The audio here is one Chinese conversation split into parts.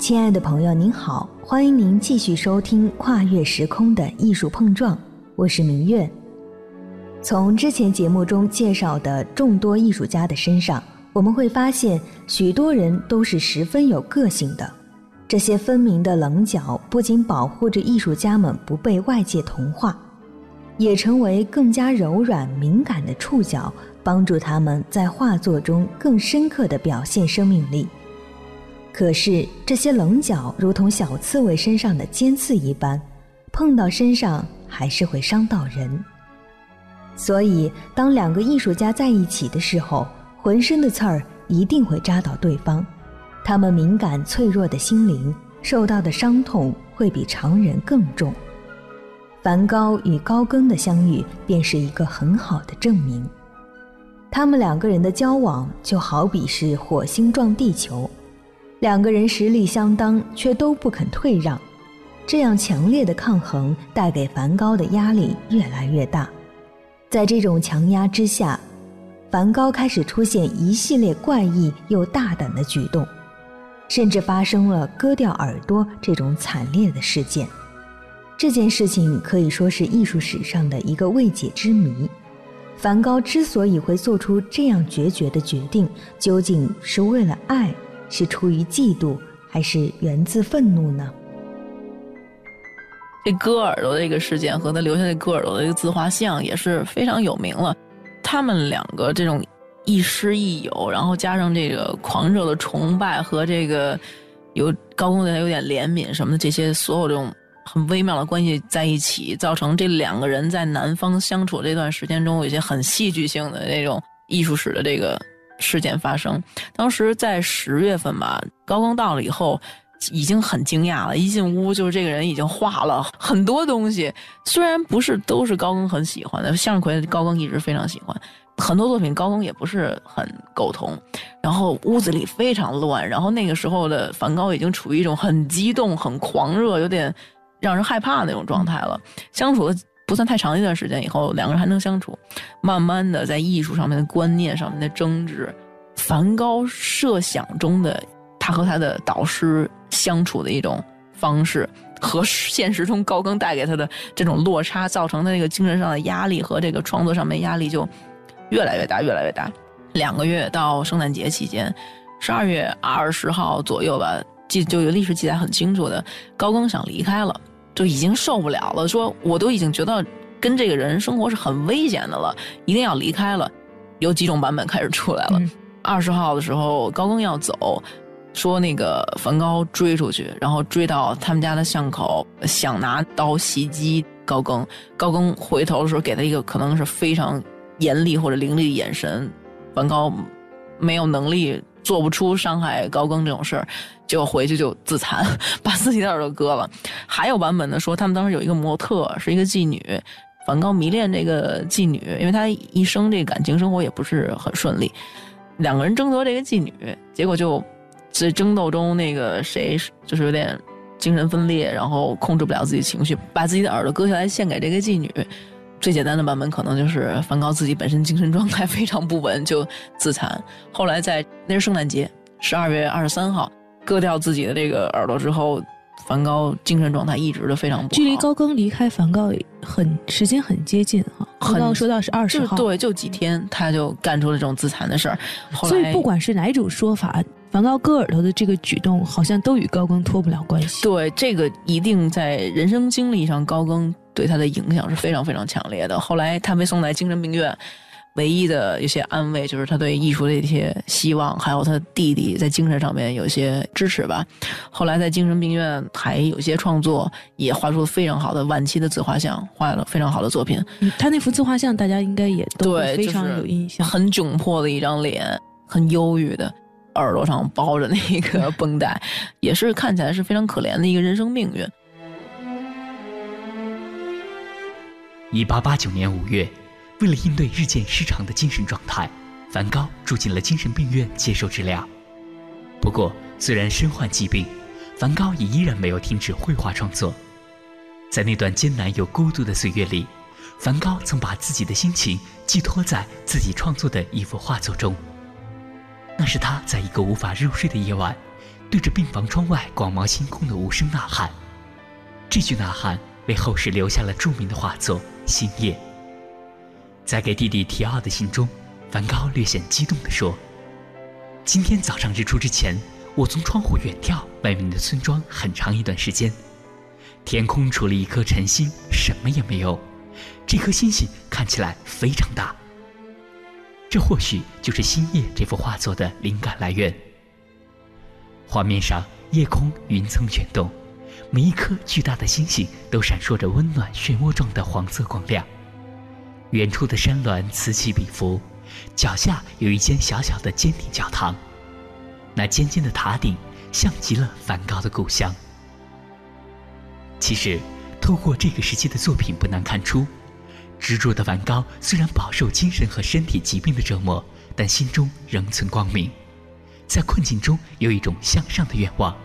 亲爱的朋友，您好，欢迎您继续收听《跨越时空的艺术碰撞》，我是明月。从之前节目中介绍的众多艺术家的身上，我们会发现，许多人都是十分有个性的。这些分明的棱角，不仅保护着艺术家们不被外界同化，也成为更加柔软敏感的触角，帮助他们在画作中更深刻地表现生命力。可是这些棱角如同小刺猬身上的尖刺一般，碰到身上还是会伤到人。所以，当两个艺术家在一起的时候，浑身的刺儿一定会扎到对方。他们敏感脆弱的心灵受到的伤痛会比常人更重。梵高与高更的相遇便是一个很好的证明。他们两个人的交往就好比是火星撞地球。两个人实力相当，却都不肯退让，这样强烈的抗衡带给梵高的压力越来越大。在这种强压之下，梵高开始出现一系列怪异又大胆的举动，甚至发生了割掉耳朵这种惨烈的事件。这件事情可以说是艺术史上的一个未解之谜。梵高之所以会做出这样决绝的决定，究竟是为了爱？是出于嫉妒，还是源自愤怒呢？这割耳朵的这个事件和他留下这割耳朵的一个自画像也是非常有名了。他们两个这种亦师亦友，然后加上这个狂热的崇拜和这个有高更对他有点怜悯什么的，这些所有这种很微妙的关系在一起，造成这两个人在南方相处这段时间中，有一些很戏剧性的那种艺术史的这个。事件发生，当时在十月份吧，高更到了以后，已经很惊讶了。一进屋，就是这个人已经画了很多东西，虽然不是都是高更很喜欢的，向日葵高更一直非常喜欢，很多作品高更也不是很苟同。然后屋子里非常乱，然后那个时候的梵高已经处于一种很激动、很狂热、有点让人害怕的那种状态了。相处的。不算太长一段时间以后，两个人还能相处。慢慢的，在艺术上面的观念上面的争执，梵高设想中的他和他的导师相处的一种方式，和现实中高更带给他的这种落差，造成的那个精神上的压力和这个创作上面压力就越来越大，越来越大。两个月到圣诞节期间，十二月二十号左右吧，记就有历史记载很清楚的，高更想离开了。就已经受不了了，说我都已经觉得跟这个人生活是很危险的了，一定要离开了。有几种版本开始出来了。二十号的时候，高更要走，说那个梵高追出去，然后追到他们家的巷口，想拿刀袭击高更。高更回头的时候，给他一个可能是非常严厉或者凌厉的眼神。梵高没有能力。做不出伤害高更这种事儿，就回去就自残，把自己的耳朵割了。还有版本的，说他们当时有一个模特，是一个妓女，梵高迷恋这个妓女，因为他一生这感情生活也不是很顺利，两个人争夺这个妓女，结果就在争斗中，那个谁就是有点精神分裂，然后控制不了自己情绪，把自己的耳朵割下来献给这个妓女。最简单的版本可能就是梵高自己本身精神状态 非常不稳就自残。后来在那是圣诞节，十二月二十三号割掉自己的这个耳朵之后，梵高精神状态一直都非常不好。距离高更离开梵高很时间很接近哈，刚刚说到是二十号，对，就几天他就干出了这种自残的事儿。所以不管是哪一种说法，梵高割耳朵的这个举动好像都与高更脱不了关系。对，这个一定在人生经历上高更。对他的影响是非常非常强烈的。后来他被送在精神病院，唯一的一些安慰就是他对艺术的一些希望，还有他弟弟在精神上面有一些支持吧。后来在精神病院还有一些创作，也画出了非常好的晚期的自画像，画了非常好的作品。他那幅自画像大家应该也都非常有印象，很窘迫的一张脸，很忧郁的，耳朵上包着那个绷带，也是看起来是非常可怜的一个人生命运。一八八九年五月，为了应对日渐失常的精神状态，梵高住进了精神病院接受治疗。不过，虽然身患疾病，梵高也依然没有停止绘画创作。在那段艰难又孤独的岁月里，梵高曾把自己的心情寄托在自己创作的一幅画作中。那是他在一个无法入睡的夜晚，对着病房窗外广袤星空的无声呐喊。这句呐喊为后世留下了著名的画作《星夜》。在给弟弟提奥的信中，梵高略显激动地说：“今天早上日出之前，我从窗户远眺外面的村庄很长一段时间。天空除了一颗晨星，什么也没有。这颗星星看起来非常大。这或许就是《星夜》这幅画作的灵感来源。画面上，夜空云层卷动，每一颗巨大的星星都闪烁着温暖漩涡状的黄色光亮。”远处的山峦此起彼伏，脚下有一间小小的尖顶教堂，那尖尖的塔顶像极了梵高的故乡。其实，透过这个时期的作品，不难看出，执着的梵高虽然饱受精神和身体疾病的折磨，但心中仍存光明，在困境中有一种向上的愿望。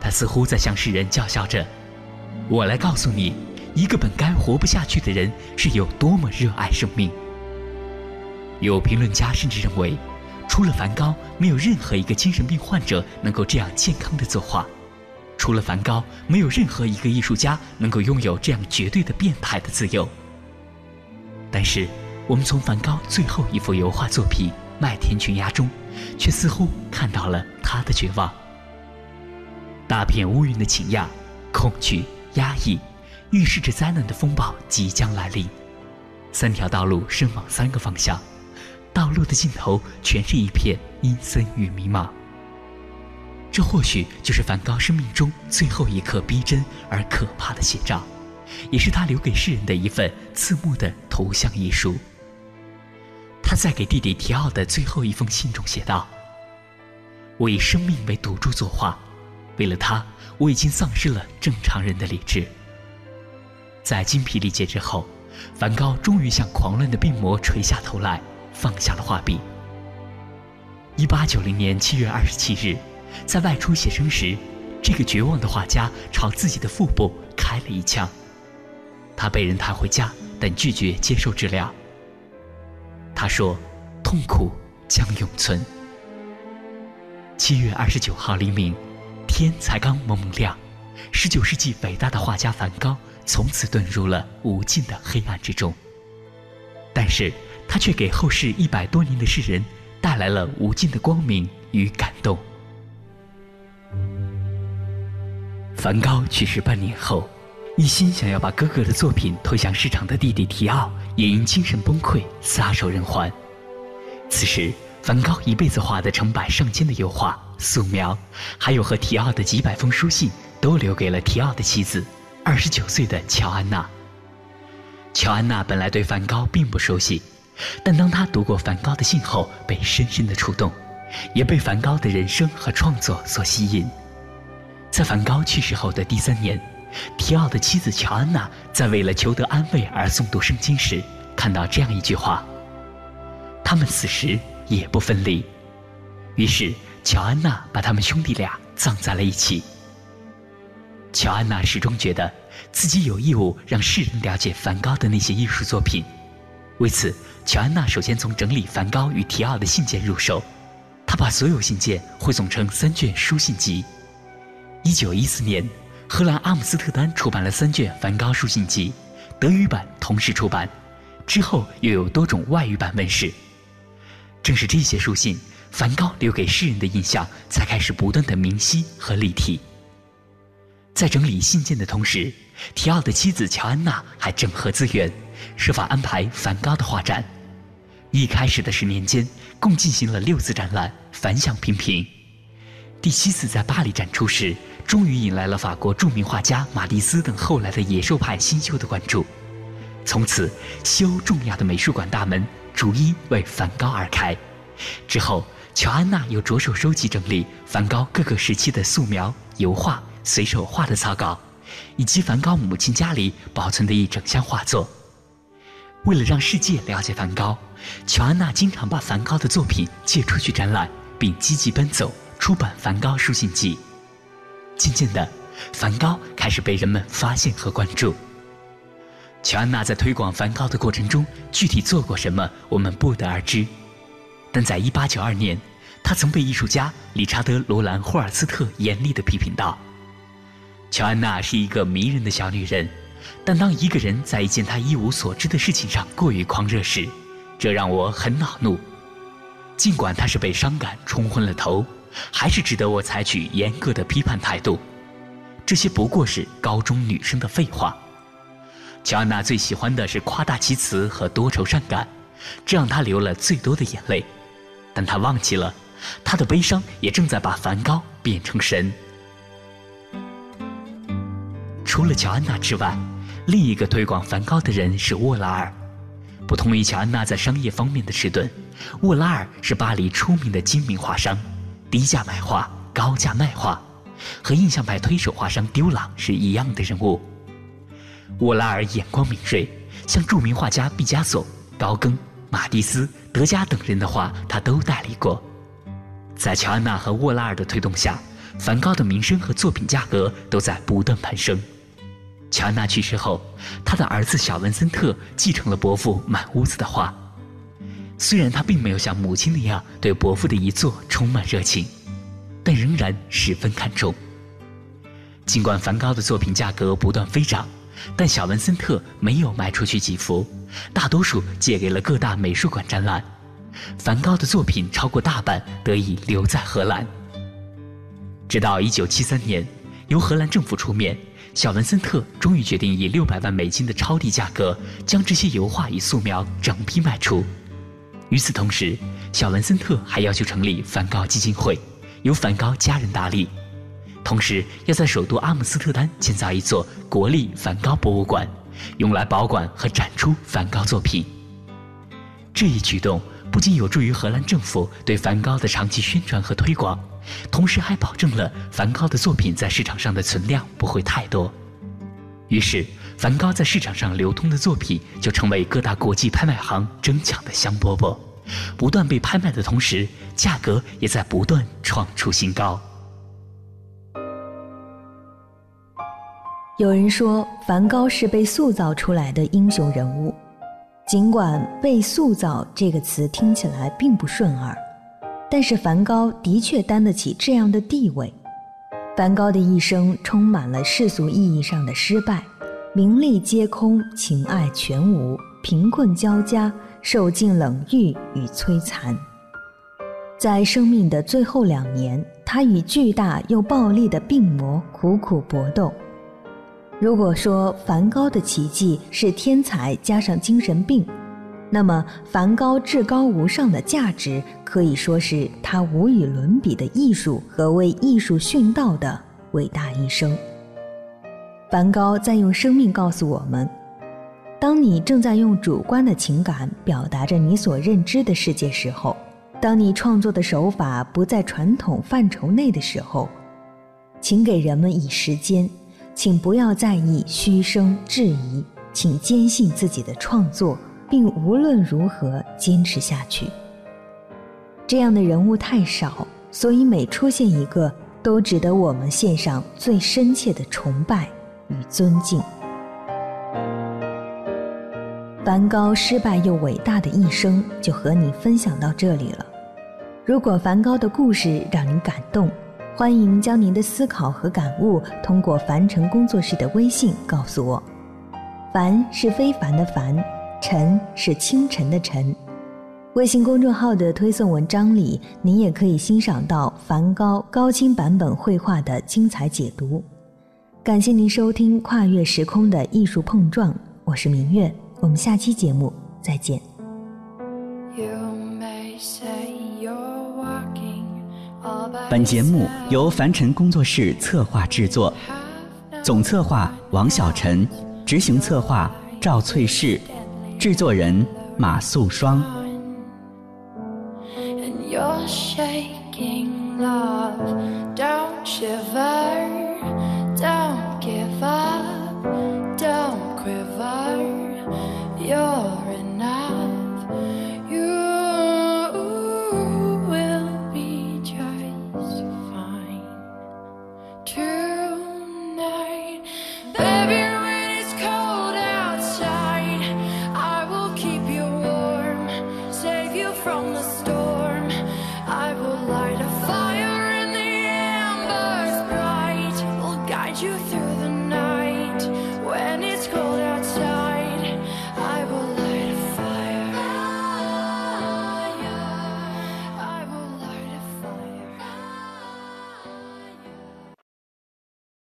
他似乎在向世人叫嚣着：“我来告诉你。”一个本该活不下去的人是有多么热爱生命。有评论家甚至认为，除了梵高，没有任何一个精神病患者能够这样健康的作画；除了梵高，没有任何一个艺术家能够拥有这样绝对的变态的自由。但是，我们从梵高最后一幅油画作品《麦田群鸦》中，却似乎看到了他的绝望。大片乌云的倾轧，恐惧，压抑。预示着灾难的风暴即将来临，三条道路伸往三个方向，道路的尽头全是一片阴森与迷茫。这或许就是梵高生命中最后一刻逼真而可怕的写照，也是他留给世人的一份刺目的图像艺术。他在给弟弟提奥的最后一封信中写道：“我以生命为赌注作画，为了他，我已经丧失了正常人的理智。”在精疲力竭之后，梵高终于向狂乱的病魔垂下头来，放下了画笔。一八九零年七月二十七日，在外出写生时，这个绝望的画家朝自己的腹部开了一枪。他被人抬回家，但拒绝接受治疗。他说：“痛苦将永存。”七月二十九号黎明，天才刚蒙蒙亮，十九世纪伟大的画家梵高。从此遁入了无尽的黑暗之中，但是他却给后世一百多年的世人带来了无尽的光明与感动。梵高去世半年后，一心想要把哥哥的作品推向市场的弟弟提奥也因精神崩溃撒手人寰。此时，梵高一辈子画的成百上千的油画、素描，还有和提奥的几百封书信，都留给了提奥的妻子。二十九岁的乔安娜。乔安娜本来对梵高并不熟悉，但当她读过梵高的信后，被深深的触动，也被梵高的人生和创作所吸引。在梵高去世后的第三年，提奥的妻子乔安娜在为了求得安慰而诵读圣经时，看到这样一句话：“他们死时也不分离。”于是，乔安娜把他们兄弟俩葬在了一起。乔安娜始终觉得自己有义务让世人了解梵高的那些艺术作品。为此，乔安娜首先从整理梵高与提奥的信件入手。她把所有信件汇总成三卷书信集。一九一四年，荷兰阿姆斯特丹出版了三卷梵高书信集，德语版同时出版。之后又有多种外语版问世。正是这些书信，梵高留给世人的印象才开始不断的明晰和立体。在整理信件的同时，提奥的妻子乔安娜还整合资源，设法安排梵高的画展。一开始的十年间，共进行了六次展览，反响平平。第七次在巴黎展出时，终于引来了法国著名画家马蒂斯等后来的野兽派新秀的关注。从此，西欧重要的美术馆大门逐一为梵高而开。之后，乔安娜又着手收集整理梵高各个时期的素描、油画。随手画的草稿，以及梵高母亲家里保存的一整箱画作。为了让世界了解梵高，乔安娜经常把梵高的作品借出去展览，并积极奔走出版梵高书信集。渐渐的，梵高开始被人们发现和关注。乔安娜在推广梵高的过程中，具体做过什么，我们不得而知。但在1892年。他曾被艺术家理查德·罗兰·霍尔斯特严厉地批评道：“乔安娜是一个迷人的小女人，但当一个人在一件他一无所知的事情上过于狂热时，这让我很恼怒。尽管他是被伤感冲昏了头，还是值得我采取严格的批判态度。这些不过是高中女生的废话。乔安娜最喜欢的是夸大其词和多愁善感，这让她流了最多的眼泪。但她忘记了。”她的悲伤也正在把梵高变成神。除了乔安娜之外，另一个推广梵高的人是沃拉尔。不同于乔安娜在商业方面的迟钝，沃拉尔是巴黎出名的精明画商，低价买画，高价卖画，和印象派推手画商丢朗是一样的人物。沃拉尔眼光敏锐，像著名画家毕加索、高更、马蒂斯、德加等人的画，他都代理过。在乔安娜和沃拉尔的推动下，梵高的名声和作品价格都在不断攀升。乔安娜去世后，他的儿子小文森特继承了伯父满屋子的画。虽然他并没有像母亲那样对伯父的遗作充满热情，但仍然十分看重。尽管梵高的作品价格不断飞涨，但小文森特没有卖出去几幅，大多数借给了各大美术馆展览。梵高的作品超过大半得以留在荷兰。直到1973年，由荷兰政府出面，小文森特终于决定以600万美金的超低价格将这些油画与素描整批卖出。与此同时，小文森特还要求成立梵高基金会，由梵高家人打理，同时要在首都阿姆斯特丹建造一座国立梵高博物馆，用来保管和展出梵高作品。这一举动。不仅有助于荷兰政府对梵高的长期宣传和推广，同时还保证了梵高的作品在市场上的存量不会太多。于是，梵高在市场上流通的作品就成为各大国际拍卖行争抢的香饽饽，不断被拍卖的同时，价格也在不断创出新高。有人说，梵高是被塑造出来的英雄人物。尽管“被塑造”这个词听起来并不顺耳，但是梵高的确担得起这样的地位。梵高的一生充满了世俗意义上的失败，名利皆空，情爱全无，贫困交加，受尽冷遇与摧残。在生命的最后两年，他与巨大又暴力的病魔苦苦搏斗。如果说梵高的奇迹是天才加上精神病，那么梵高至高无上的价值可以说是他无与伦比的艺术和为艺术殉道的伟大一生。梵高在用生命告诉我们：当你正在用主观的情感表达着你所认知的世界时候，当你创作的手法不在传统范畴内的时候，请给人们以时间。请不要在意嘘声质疑，请坚信自己的创作，并无论如何坚持下去。这样的人物太少，所以每出现一个，都值得我们献上最深切的崇拜与尊敬。梵高失败又伟大的一生，就和你分享到这里了。如果梵高的故事让你感动，欢迎将您的思考和感悟通过凡尘工作室的微信告诉我。凡是非凡的凡，尘是清晨的晨。微信公众号的推送文章里，您也可以欣赏到梵高高清版本绘画的精彩解读。感谢您收听《跨越时空的艺术碰撞》，我是明月，我们下期节目再见。本节目由凡尘工作室策划制作，总策划王小晨，执行策划赵翠氏，制作人马素双。And you're shaking love, don't shiver, don't give up, don't quiver, your